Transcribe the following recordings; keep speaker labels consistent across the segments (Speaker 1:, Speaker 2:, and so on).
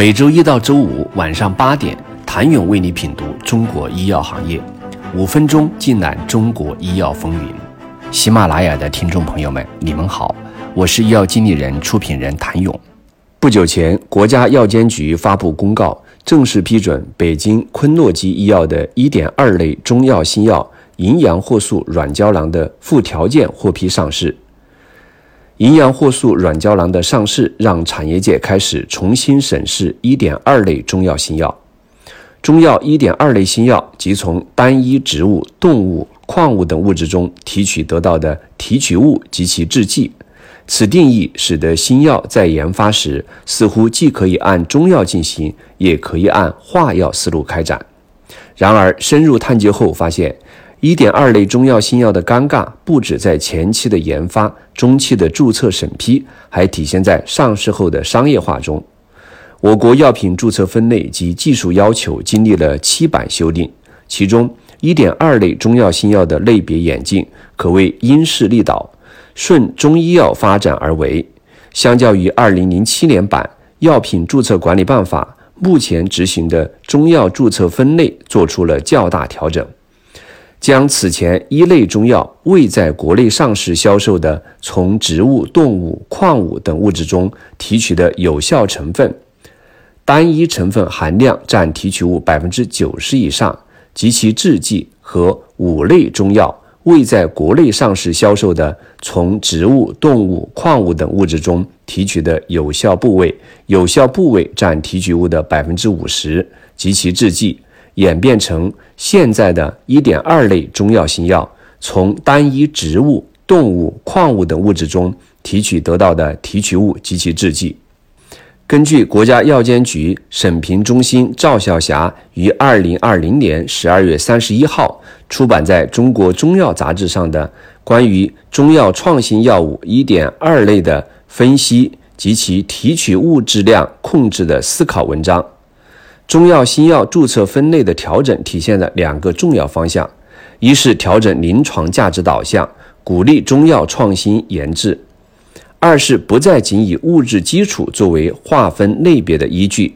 Speaker 1: 每周一到周五晚上八点，谭勇为你品读中国医药行业，五分钟尽览中国医药风云。喜马拉雅的听众朋友们，你们好，我是医药经理人、出品人谭勇。不久前，国家药监局发布公告，正式批准北京昆诺基医药的一点二类中药新药营养货素软胶囊的附条件获批上市。营养货素软胶囊的上市，让产业界开始重新审视一点二类中药新药。中药一点二类新药即从单一植物、动物、矿物等物质中提取得到的提取物及其制剂。此定义使得新药在研发时，似乎既可以按中药进行，也可以按化药思路开展。然而，深入探究后发现。一点二类中药新药的尴尬不止在前期的研发、中期的注册审批，还体现在上市后的商业化中。我国药品注册分类及技术要求经历了七版修订，其中一点二类中药新药的类别演进可谓因势利导，顺中医药发展而为。相较于二零零七年版《药品注册管理办法》，目前执行的中药注册分类做出了较大调整。将此前一类中药未在国内上市销售的从植物、动物、矿物等物质中提取的有效成分，单一成分含量占提取物百分之九十以上及其制剂和五类中药未在国内上市销售的从植物、动物、矿物等物质中提取的有效部位，有效部位占提取物的百分之五十及其制剂。演变成现在的一点二类中药新药，从单一植物、动物、矿物等物质中提取得到的提取物及其制剂。根据国家药监局审评中心赵晓霞于二零二零年十二月三十一号出版在中国中药杂志上的关于中药创新药物一点二类的分析及其提取物质量控制的思考文章。中药新药注册分类的调整体现了两个重要方向：一是调整临床价值导向，鼓励中药创新研制；二是不再仅以物质基础作为划分类别的依据。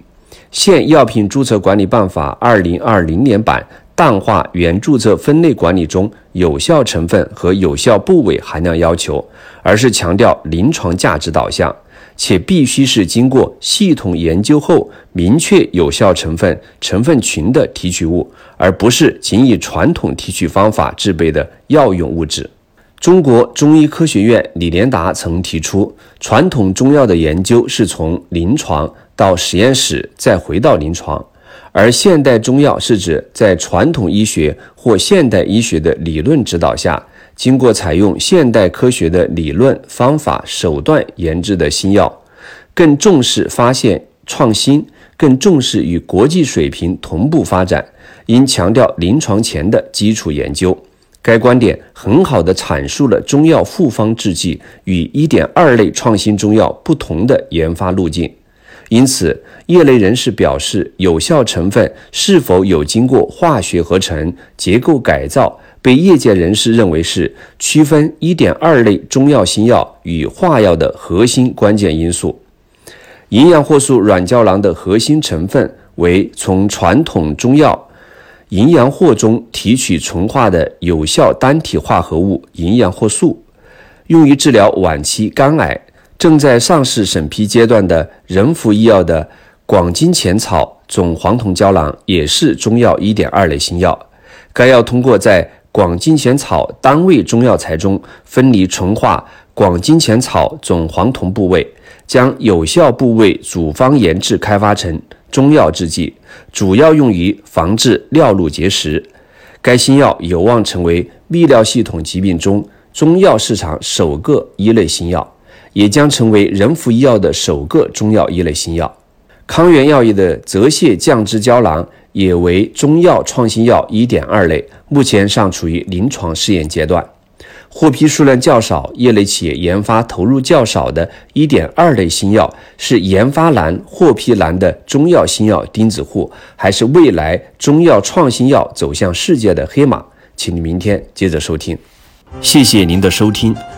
Speaker 1: 现药品注册管理办法二零二零年版淡化原注册分类管理中有效成分和有效部位含量要求，而是强调临床价值导向。且必须是经过系统研究后明确有效成分、成分群的提取物，而不是仅以传统提取方法制备的药用物质。中国中医科学院李连达曾提出，传统中药的研究是从临床到实验室，再回到临床，而现代中药是指在传统医学或现代医学的理论指导下。经过采用现代科学的理论方法手段研制的新药，更重视发现创新，更重视与国际水平同步发展，应强调临床前的基础研究。该观点很好地阐述了中药复方制剂与一点二类创新中药不同的研发路径。因此，业内人士表示，有效成分是否有经过化学合成、结构改造？被业界人士认为是区分一点二类中药新药与化药的核心关键因素。营养货素软胶囊的核心成分为从传统中药营养货中提取纯化的有效单体化合物营养货素，用于治疗晚期肝癌。正在上市审批阶段的仁孚医药的广金钱草总黄酮胶囊也是中药一点二类新药。该药通过在广金钱草单位中药材中分离纯化广金钱草总黄酮部位，将有效部位组方研制开发成中药制剂，主要用于防治尿路结石。该新药有望成为泌尿系统疾病中中药市场首个一类新药，也将成为仁孚医药的首个中药一类新药。康源药业的泽泻降脂胶囊。也为中药创新药一点二类，目前尚处于临床试验阶段，获批数量较少、业内企业研发投入较少的一点二类新药，是研发难、获批难的中药新药钉子户，还是未来中药创新药走向世界的黑马？请你明天接着收听。谢谢您的收听。